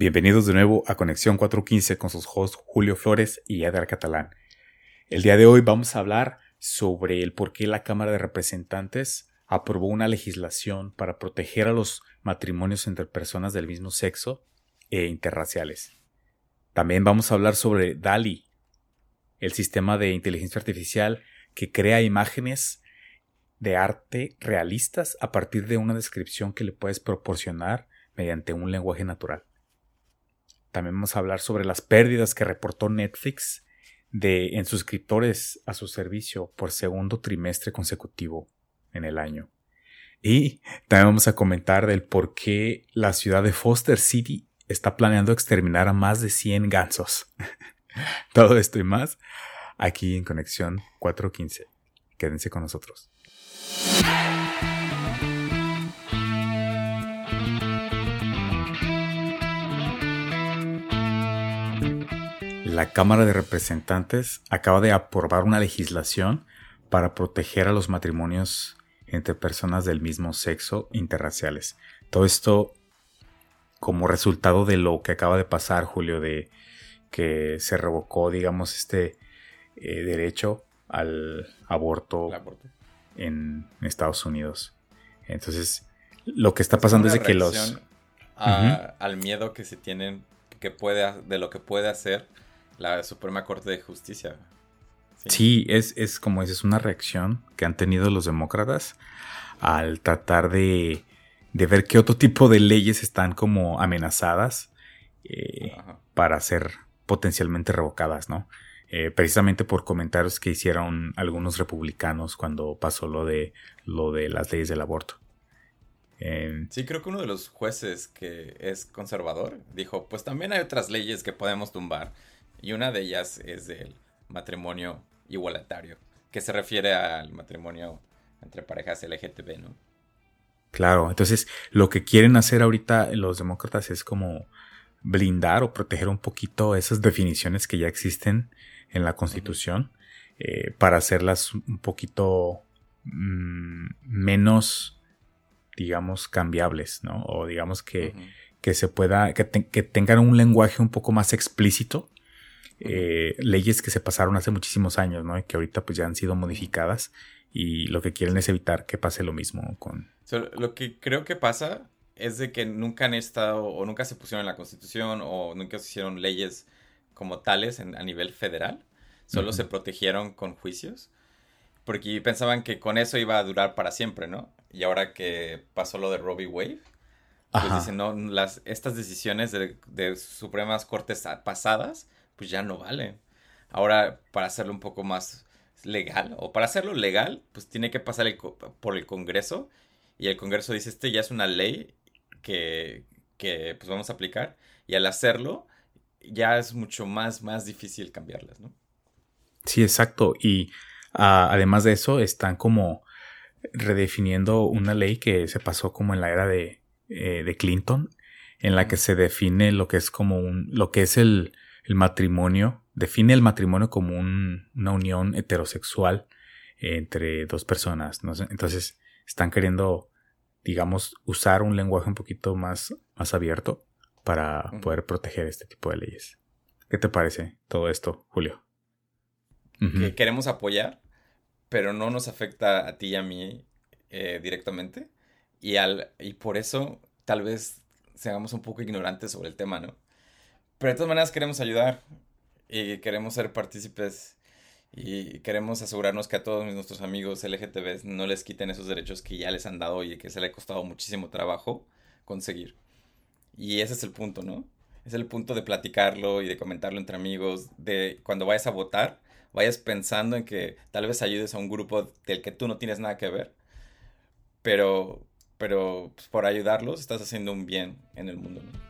Bienvenidos de nuevo a Conexión 415 con sus hosts Julio Flores y Edgar Catalán. El día de hoy vamos a hablar sobre el por qué la Cámara de Representantes aprobó una legislación para proteger a los matrimonios entre personas del mismo sexo e interraciales. También vamos a hablar sobre DALI, el sistema de inteligencia artificial que crea imágenes de arte realistas a partir de una descripción que le puedes proporcionar mediante un lenguaje natural. También vamos a hablar sobre las pérdidas que reportó Netflix de, en suscriptores a su servicio por segundo trimestre consecutivo en el año. Y también vamos a comentar del por qué la ciudad de Foster City está planeando exterminar a más de 100 gansos. Todo esto y más aquí en Conexión 415. Quédense con nosotros. La Cámara de Representantes acaba de aprobar una legislación para proteger a los matrimonios entre personas del mismo sexo interraciales. Todo esto como resultado de lo que acaba de pasar, Julio, de que se revocó, digamos, este eh, derecho al aborto, En, Estados Unidos. Entonces, lo que está pasando es, que los... Al miedo que se tienen que puede, de lo que puede hacer la Suprema Corte de Justicia. Sí, es, es como es una reacción que han tenido los demócratas al tratar de, de ver qué otro tipo de leyes están como amenazadas eh, para ser potencialmente revocadas, ¿no? Eh, precisamente por comentarios que hicieron algunos republicanos cuando pasó lo de lo de las leyes del aborto. sí, creo que uno de los jueces que es conservador dijo, pues también hay otras leyes que podemos tumbar. Y una de ellas es el matrimonio igualitario, que se refiere al matrimonio entre parejas LGTB, ¿no? Claro, entonces lo que quieren hacer ahorita los demócratas es como blindar o proteger un poquito esas definiciones que ya existen en la Constitución eh, para hacerlas un poquito mm, menos, digamos, cambiables, ¿no? O digamos que, que se pueda, que, que, tengan un lenguaje un poco más explícito eh, leyes que se pasaron hace muchísimos años, ¿no? Y que ahorita pues ya han sido modificadas y lo que quieren es evitar que pase lo mismo con... lo que creo que pasa es de que nunca han estado o nunca se pusieron en la constitución o nunca se hicieron leyes como tales a nivel federal, solo se protegieron con juicios porque pensaban que con eso iba a durar para siempre, ¿no? Y ahora que pasó lo de Robbie Wave, pues dicen, no, las, estas decisiones de, de Supremas Cortes pasadas pues ya no vale. Ahora, para hacerlo un poco más legal, o para hacerlo legal, pues tiene que pasar por el Congreso, y el Congreso dice, este ya es una ley que, que pues vamos a aplicar, y al hacerlo, ya es mucho más, más difícil cambiarlas, ¿no? Sí, exacto. Y ah, además de eso, están como redefiniendo una ley que se pasó como en la era de, eh, de Clinton, en la que se define lo que es como un, lo que es el, el matrimonio, define el matrimonio como una unión heterosexual entre dos personas. Entonces están queriendo, digamos, usar un lenguaje un poquito más, más abierto para poder proteger este tipo de leyes. ¿Qué te parece todo esto, Julio? Que queremos apoyar, pero no nos afecta a ti y a mí eh, directamente. Y, al, y por eso tal vez seamos un poco ignorantes sobre el tema, ¿no? Pero de todas maneras queremos ayudar y queremos ser partícipes y queremos asegurarnos que a todos nuestros amigos LGTB no les quiten esos derechos que ya les han dado y que se le ha costado muchísimo trabajo conseguir. Y ese es el punto, ¿no? Es el punto de platicarlo y de comentarlo entre amigos, de cuando vayas a votar, vayas pensando en que tal vez ayudes a un grupo del que tú no tienes nada que ver, pero, pero pues, por ayudarlos estás haciendo un bien en el mundo. ¿no?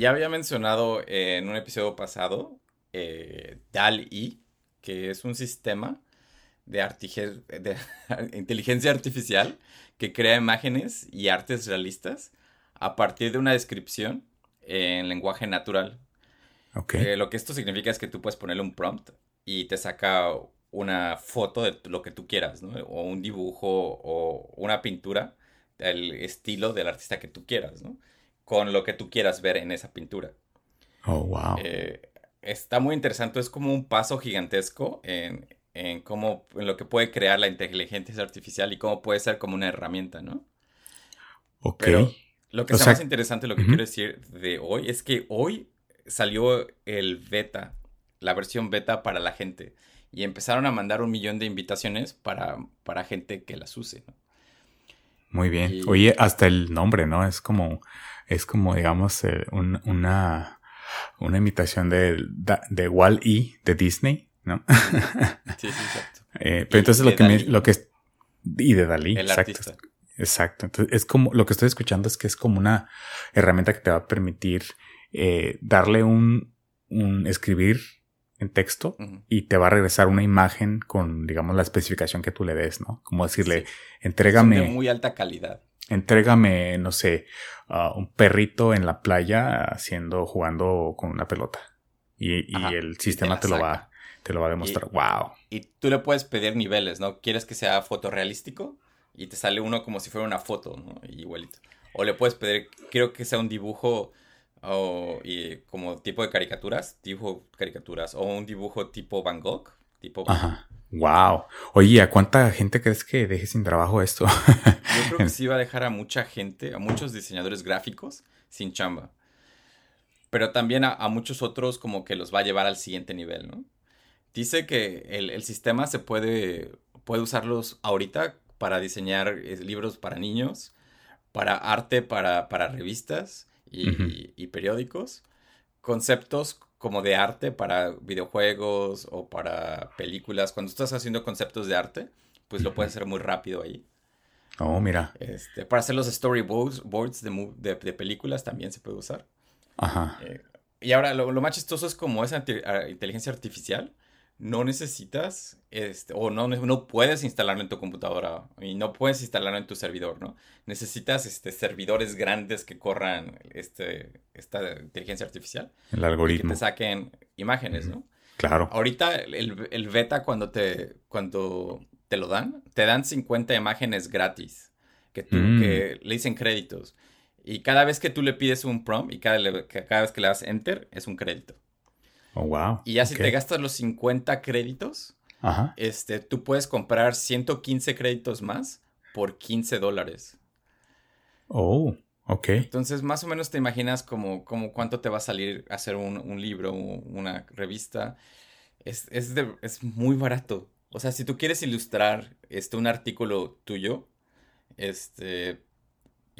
Ya había mencionado en un episodio pasado eh, DAL-E, que es un sistema de, de inteligencia artificial que crea imágenes y artes realistas a partir de una descripción en lenguaje natural. Okay. Eh, lo que esto significa es que tú puedes ponerle un prompt y te saca una foto de lo que tú quieras, ¿no? O un dibujo o una pintura, el estilo del artista que tú quieras, ¿no? Con lo que tú quieras ver en esa pintura. Oh, wow. Eh, está muy interesante, es como un paso gigantesco en, en cómo, en lo que puede crear la inteligencia artificial y cómo puede ser como una herramienta, ¿no? Ok. lo que es más interesante, lo que quiero decir de hoy, es que hoy salió el beta, la versión beta para la gente. Y empezaron a mandar un millón de invitaciones para, para gente que las use, ¿no? Muy bien. Oye, hasta el nombre, ¿no? Es como, es como, digamos, eh, una, una imitación de, de Wall-E de Disney, ¿no? sí, sí, exacto. Eh, pero entonces lo que, me, lo que es, y de Dalí, exacto. Exacto. Entonces es como, lo que estoy escuchando es que es como una herramienta que te va a permitir eh, darle un, un, escribir en texto y te va a regresar una imagen con, digamos, la especificación que tú le des, ¿no? Como decirle, entrégame. de muy alta calidad. Entrégame, no sé, un perrito en la playa haciendo, jugando con una pelota. Y, y el sistema te, lo va, te lo va a demostrar. wow. Y tú le puedes pedir niveles, ¿no? ¿Quieres que sea fotorrealístico? Y te sale uno como si fuera una foto, ¿no? Igualito. O le puedes pedir, quiero que sea un dibujo o, y como tipo de caricaturas, dibujo caricaturas, o un dibujo tipo Van Gogh, tipo... Ajá. Wow. Oye, ¿a cuánta gente crees que deje sin trabajo esto? Yo creo que sí va a dejar a mucha gente, a muchos diseñadores gráficos sin chamba. Pero también a, muchos otros como que los va a llevar al siguiente nivel, ¿no? Dice que el, el sistema se puede, puede usarlos ahorita para diseñar eh, libros para niños, para arte, para, para revistas, y, periódicos, conceptos como de arte para videojuegos o para películas. Cuando estás haciendo conceptos de arte, pues lo puedes hacer muy rápido ahí. Oh, mira. Este, para hacer los storyboards boards de, de, películas también se puede usar. Ajá. Eh, y ahora lo, lo, más chistoso es como esa inteligencia artificial no necesitas, este, o no, no puedes instalarlo en tu computadora y no puedes instalarlo en tu servidor, ¿no? Necesitas este, servidores grandes que corran este, esta inteligencia artificial. El algoritmo. que te saquen imágenes, ¿no? Claro. Ahorita el, beta cuando te, cuando te lo dan, te dan 50 imágenes gratis que, tú, mm. que le dicen créditos. Y cada vez que tú le pides un prompt y cada, cada vez que le das enter es un crédito. Oh, wow. Y ya si te gastas los 50 créditos, Este, tú puedes comprar 115 créditos más por 15 dólares. Oh, ok. Entonces, más o menos te imaginas como, como cuánto te va a salir hacer un, un libro, una revista. Es, es, es, muy barato. O sea, si tú quieres ilustrar este, un artículo tuyo, este,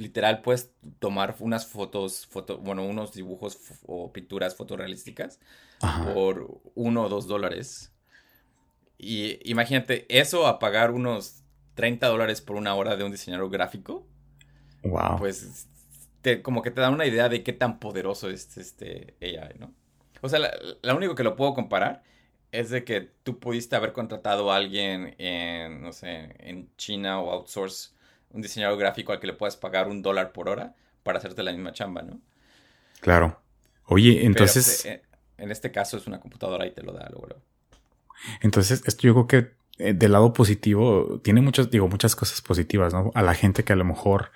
literal puedes tomar unas fotos, foto, bueno, unos dibujos o pinturas fotorrealísticas por uno o dos dólares. Y imagínate eso a pagar unos 30 dólares por una hora de un diseñador gráfico. Wow. Pues te, como que te da una idea de qué tan poderoso es este AI, ¿no? O sea, lo único que lo puedo comparar es de que tú pudiste haber contratado a alguien en, no sé, en China o outsource un diseñador gráfico al que le puedas pagar un dólar por hora para hacerte la misma chamba, ¿no? Claro. Oye, entonces... Eh, en este caso es una computadora y te lo da luego. Entonces, esto yo creo que eh, del lado positivo tiene muchas, digo, muchas cosas positivas, ¿no? A la gente que a lo mejor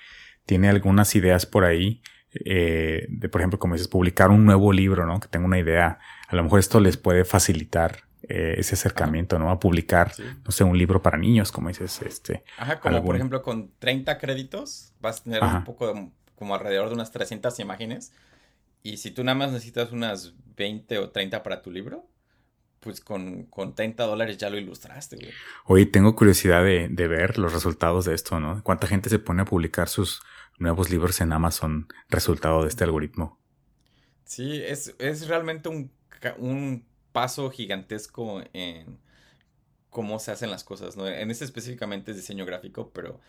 tiene algunas ideas por ahí, eh, de, por ejemplo, como dices, publicar un nuevo libro, ¿no? Que tenga una idea. A lo mejor esto les puede facilitar eh, ese acercamiento, ¿no? A publicar, no sé, un libro para niños, como dices, este. Ajá, como por ejemplo con 30 créditos vas a tener un poco como alrededor de unas 300 imágenes. Y si tú nada más necesitas unas 20 o 30 para tu libro, pues con, con 30 dólares ya lo ilustraste, güey. Oye, tengo curiosidad de, de, ver los resultados de esto, ¿no? ¿Cuánta gente se pone a publicar sus nuevos libros en Amazon resultado de este algoritmo? Sí, es, es realmente un, un paso gigantesco en cómo se hacen las cosas, ¿no? En este específicamente es diseño gráfico, pero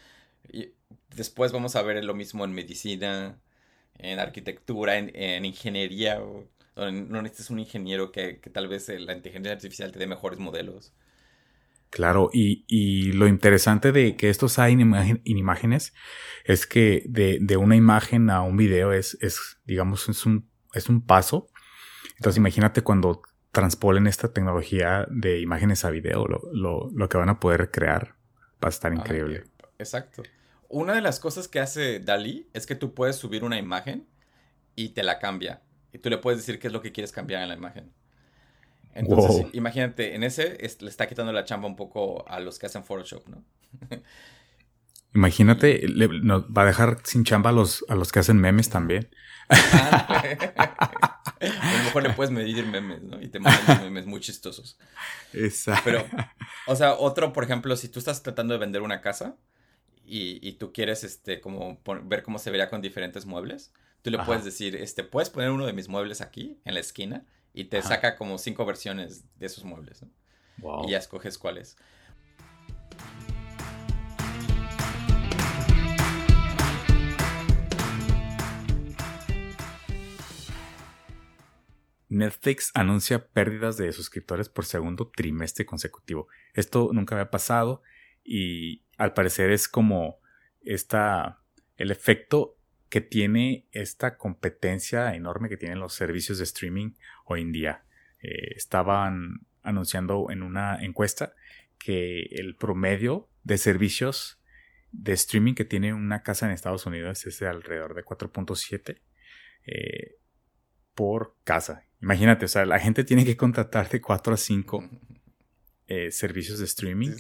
después vamos a ver lo mismo en medicina, en arquitectura, en, ingeniería. no necesitas un ingeniero que, tal vez la inteligencia artificial te dé mejores modelos. Claro, y, lo interesante de que estos hay en, imágenes es que de, una imagen a un video es, es digamos, es un, es un paso. Entonces imagínate cuando transpolen esta tecnología de imágenes a video, lo, que van a poder crear va a estar increíble. exacto. Una de las cosas que hace Dalí es que tú puedes subir una imagen y te la cambia. Y tú le puedes decir qué es lo que quieres cambiar en la imagen. Entonces, imagínate, en ese le está quitando la chamba un poco a los que hacen Photoshop, ¿no? Imagínate, va a dejar sin chamba a los, a los que hacen memes también. a lo mejor le puedes medir memes, ¿no? Y te mandan memes muy chistosos. Exacto. Pero, o sea, otro, por ejemplo, si tú estás tratando de vender una casa y, tú quieres, este, como ver cómo se vería con diferentes muebles, tú le puedes decir, este, puedes poner uno de mis muebles aquí, en la esquina, y te saca como cinco versiones de esos muebles, ¿no? Wow. Y ya escoges cuáles. Netflix anuncia pérdidas de suscriptores por segundo trimestre consecutivo. Esto nunca había pasado y al parecer es como esta el efecto que tiene esta competencia enorme que tienen los servicios de streaming hoy en día. Eh, estaban anunciando en una encuesta que el promedio de servicios de streaming que tiene una casa en Estados Unidos es de alrededor de 4.7 eh, por casa. Imagínate, o sea, la gente tiene que contratar de 4 a 5 eh, servicios de streaming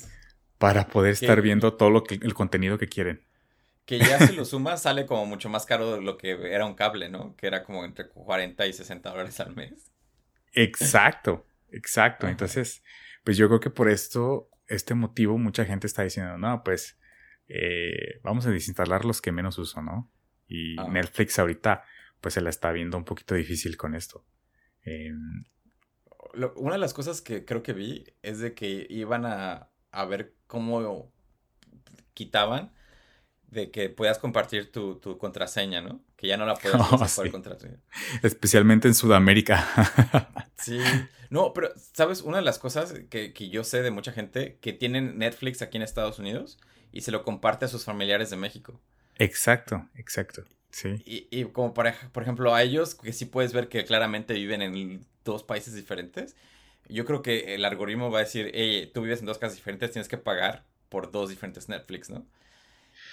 para poder estar viendo todo lo que, el contenido que quieren. Que ya si lo sumas sale como mucho más caro de lo que era un cable, ¿no? Que era como entre 40 y 60 dólares al mes. Exacto, exacto. Entonces, pues yo creo que por esto, este motivo, mucha gente está diciendo, no, pues eh, vamos a desinstalar los que menos uso, ¿no? Y ah. Netflix ahorita, pues se la está viendo un poquito difícil con esto. Em, una de las cosas que creo que vi es de que iban a, a ver cómo quitaban de que puedas compartir tu, contraseña, ¿no? Que ya no la puedes oh, contraseña. Especialmente en Sudamérica. sí. No, pero, ¿sabes? Una de las cosas que, que, yo sé de mucha gente que tienen Netflix aquí en Estados Unidos y se lo comparte a sus familiares de México. Exacto, exacto. Sí. Y, y como por, por ejemplo a ellos, que sí puedes ver que claramente viven en dos países diferentes, yo creo que el algoritmo va a decir, hey, tú vives en dos casas diferentes, tienes que pagar por dos diferentes Netflix, ¿no?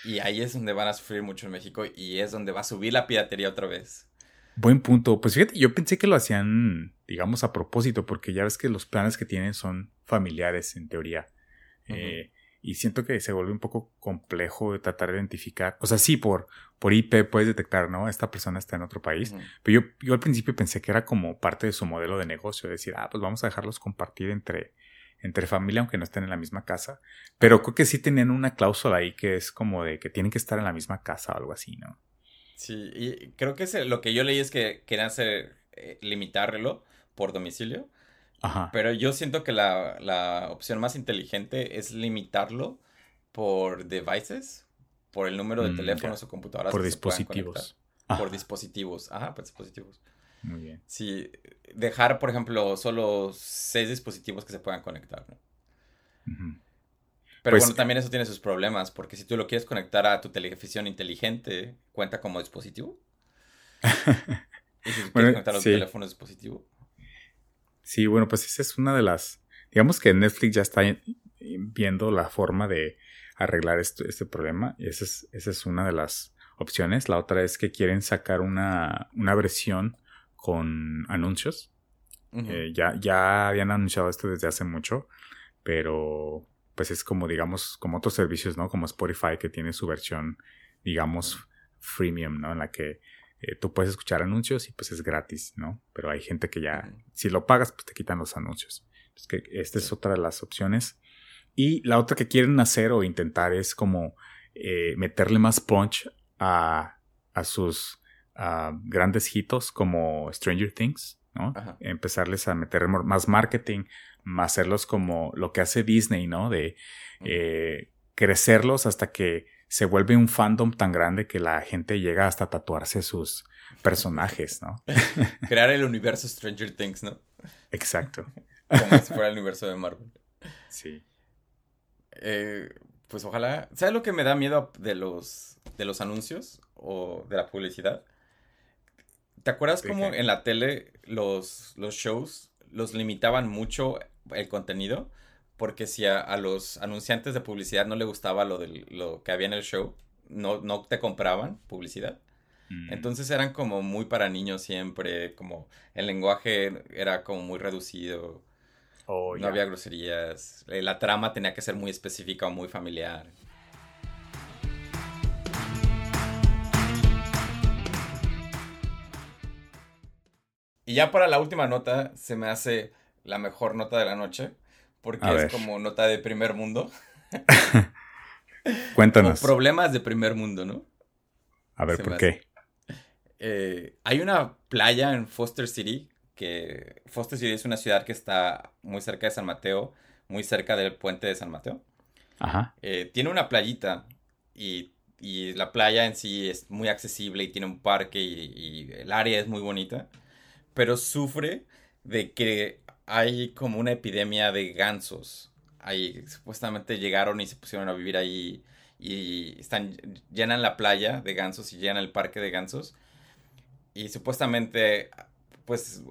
Y ahí es donde van a sufrir mucho en México y es donde va a subir la piratería otra vez. Buen punto. Pues fíjate, yo pensé que lo hacían, digamos, a propósito, porque ya ves que los planes que tienen son familiares en teoría. eh, y siento que se vuelve un poco complejo de tratar de identificar. O sea, sí, por, por IP puedes detectar, ¿no? Esta persona está en otro país. Pero yo, yo al principio pensé que era como parte de su modelo de negocio, decir, ah, pues vamos a dejarlos compartir entre, entre familia, aunque no estén en la misma casa. Pero creo que sí tenían una cláusula ahí que es como de que tienen que estar en la misma casa o algo así, ¿no? Sí, y creo que lo que yo leí es que querían hacer, eh, limitarlo por domicilio. Ajá. Pero yo siento que la, la, opción más inteligente es limitarlo por devices, por el número de mm, teléfonos o computadoras. Por dispositivos. Por dispositivos. Ajá, por dispositivos. Muy bien. Sí, dejar, por ejemplo, solo seis dispositivos que se puedan conectar. ¿no? Pero pues bueno, también eso tiene sus problemas, porque si tú lo quieres conectar a tu televisión inteligente, ¿cuenta como dispositivo? y si quieres conectar a tu teléfono dispositivo. Sí, bueno, pues esa es una de las. Digamos que Netflix ya está viendo la forma de arreglar este, este problema. Y esa es, esa es una de las opciones. La otra es que quieren sacar una, una versión con anuncios. Eh, ya, ya habían anunciado esto desde hace mucho, pero pues es como, digamos, como otros servicios, ¿no? Como Spotify que tiene su versión, digamos, freemium, ¿no? En la que eh, tú puedes escuchar anuncios y pues es gratis, ¿no? Pero hay gente que ya, si lo pagas, pues te quitan los anuncios. Es que esta es otra de las opciones. Y la otra que quieren hacer o intentar es como eh, meterle más punch a, a sus grandes hitos como Stranger Things, ¿no? Empezarles a meter más marketing, hacerlos como lo que hace Disney, ¿no? De eh, crecerlos hasta que se vuelve un fandom tan grande que la gente llega hasta tatuarse sus personajes, ¿no? Crear el universo Stranger Things, ¿no? Exacto. Como si fuera el universo de Marvel. Sí. Eh, pues ojalá. ¿Sabes lo que me da miedo de los, de los anuncios o de la publicidad? ¿Te acuerdas cómo en la tele los, los shows los limitaban mucho el contenido, porque si a, los anunciantes de publicidad no le gustaba lo, de, lo que había en el show, no, no te compraban publicidad. Mm. Entonces eran como muy para niños siempre, como el lenguaje era como muy reducido. Oh, no había groserías. Eh, la trama tenía que ser muy específica o muy familiar. Y ya para la última nota, se me hace la mejor nota de la noche, porque es como nota de primer mundo. Cuéntanos. problemas de primer mundo, ¿no? A ver, ¿por qué? Eh, hay una playa en Foster City, que Foster City es una ciudad que está muy cerca de San Mateo, muy cerca del puente de San Mateo. Ajá. Eh, tiene una playita y, la playa en sí es muy accesible y tiene un parque y el área es muy bonita pero sufre de que hay como una epidemia de gansos. Ahí supuestamente llegaron y se pusieron a vivir ahí y están llenan la playa de gansos y llenan el parque de gansos y supuestamente pues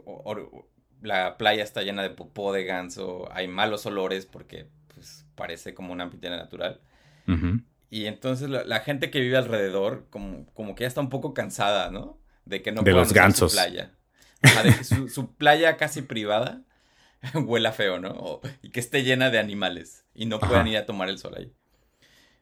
la playa está llena de popó de ganso, hay malos olores porque pues parece como un ambiente natural. Y entonces la, gente que vive alrededor como, como que ya está un poco cansada, ¿no? De que no de los gansos. playa de que su, playa casi privada huela feo, ¿no? y que esté llena de animales y no puedan ir a tomar el sol ahí.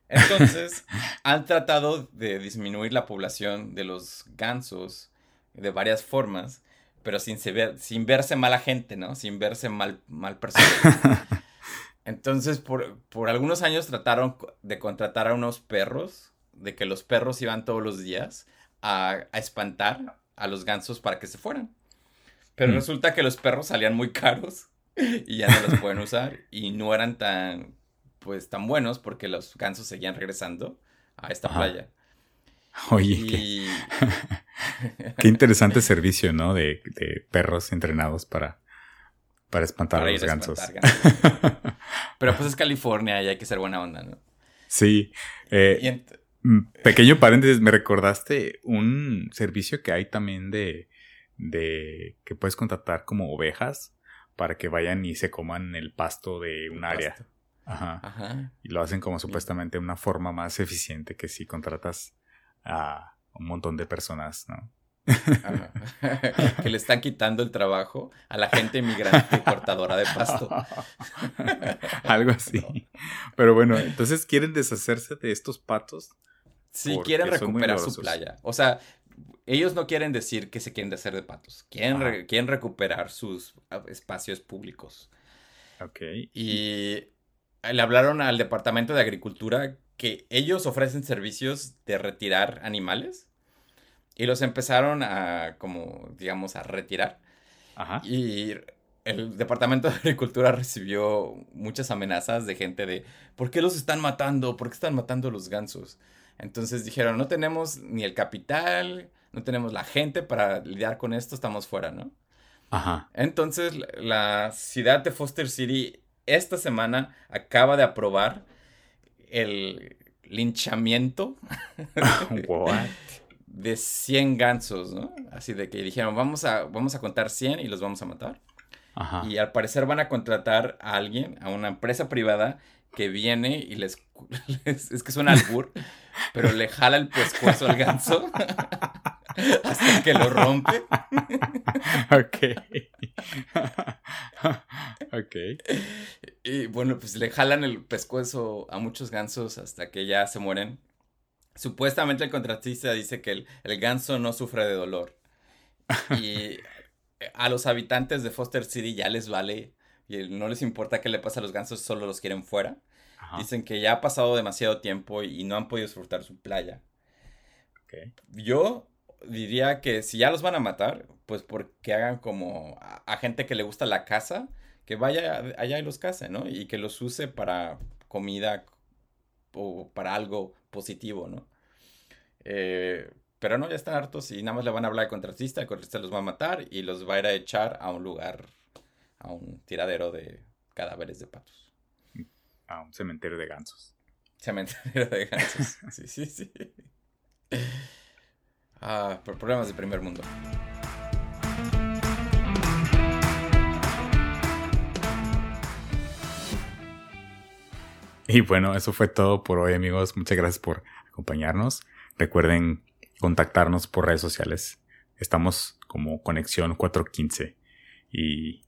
Entonces, han tratado de disminuir la población de los gansos de varias formas, pero sin, sin verse mala gente, ¿no? Sin verse mal, mal persona. Entonces, por, por algunos años trataron de contratar a unos perros, de que los perros iban todos los días a, a espantar a los gansos para que se fueran. Pero mm. resulta que los perros salían muy caros y ya no los pueden usar y no eran tan, pues, tan buenos porque los gansos seguían regresando a esta playa. Oye, qué, interesante servicio, ¿no? De, perros entrenados para, para espantar a los gansos. Pero pues es California y hay que ser buena onda, ¿no? Sí. Eh, mm, pequeño paréntesis, me recordaste un servicio que hay también de de que puedes contratar como ovejas para que vayan y se coman el pasto de un área. Ajá. Ajá. Y lo hacen como supuestamente una forma más eficiente que si contratas a un montón de personas, ¿no? que le están quitando el trabajo a la gente inmigrante cortadora de pasto. Algo así. Pero bueno, entonces quieren deshacerse de estos patos. Sí, quieren recuperar su playa. O sea, ellos no quieren decir que se quieren deshacer de patos. Quieren, quieren recuperar sus ah, espacios públicos. Ok. Y le hablaron al Departamento de Agricultura que ellos ofrecen servicios de retirar animales. Y los empezaron a, como, digamos, a retirar. Ajá. Y el Departamento de Agricultura recibió muchas amenazas de gente de, ¿por qué los están matando? ¿Por qué están matando los gansos? Entonces dijeron, no tenemos ni el capital, no tenemos la gente para lidiar con esto, estamos fuera, ¿no? Ajá. Entonces la ciudad de Foster City esta semana acaba de aprobar el linchamiento de 100 gansos, ¿no? Así de que dijeron, vamos a, vamos a contar 100 y los vamos a matar. Ajá. Y al parecer van a contratar a alguien, a una empresa privada que viene y les, es que suena albur, pero le jala el pescuezo al ganso hasta que lo rompe. ok. ok. Y bueno, pues le jalan el pescuezo a muchos gansos hasta que ya se mueren. Supuestamente el contratista dice que el, el ganso no sufre de dolor. Y a los habitantes de Foster City ya les vale y no les importa qué le pasa a los gansos, solo los quieren fuera. Dicen que ya ha pasado demasiado tiempo y no han podido disfrutar su playa. Yo diría que si ya los van a matar, pues porque hagan como a, gente que le gusta la caza, que vaya allá y los case, ¿no? Y que los use para comida o para algo positivo, ¿no? Eh, pero no, ya están hartos y nada más le van a hablar al contratista, el contratista los va a matar y los va a ir a echar a un lugar a un tiradero de cadáveres de patos. A un cementerio de gansos. Cementerio de gansos. sí, sí, sí. Ah, por problemas de primer mundo. Y bueno, eso fue todo por hoy, amigos. Muchas gracias por acompañarnos. Recuerden contactarnos por redes sociales. Estamos como Conexión 415 y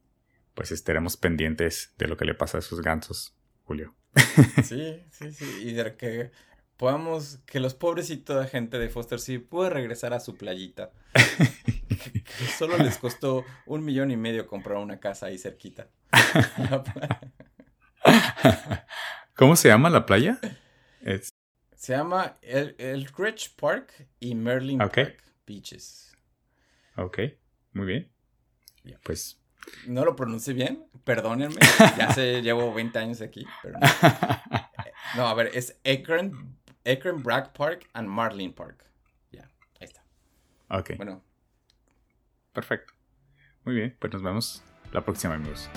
pues estaremos pendientes de lo que le pasa a esos gansos, Julio. Sí, sí, sí. Y de que podamos, que los pobrecitos de gente de Foster sí pueda regresar a su playita. que, solo les costó un millón y medio comprar una casa ahí cerquita. ¿Cómo se llama la playa? Se llama el, el Rich Park y Merlin Park Beaches. Ok, muy bien. Pues. No lo pronuncié bien, perdónenme. Ya sé, llevo 20 años aquí. Pero no. a ver, es Akron, Akron Bragg Park and Marlin Park. Ya, ahí está. Ok. Bueno. Perfecto. Muy bien, pues nos vemos la próxima, amigos.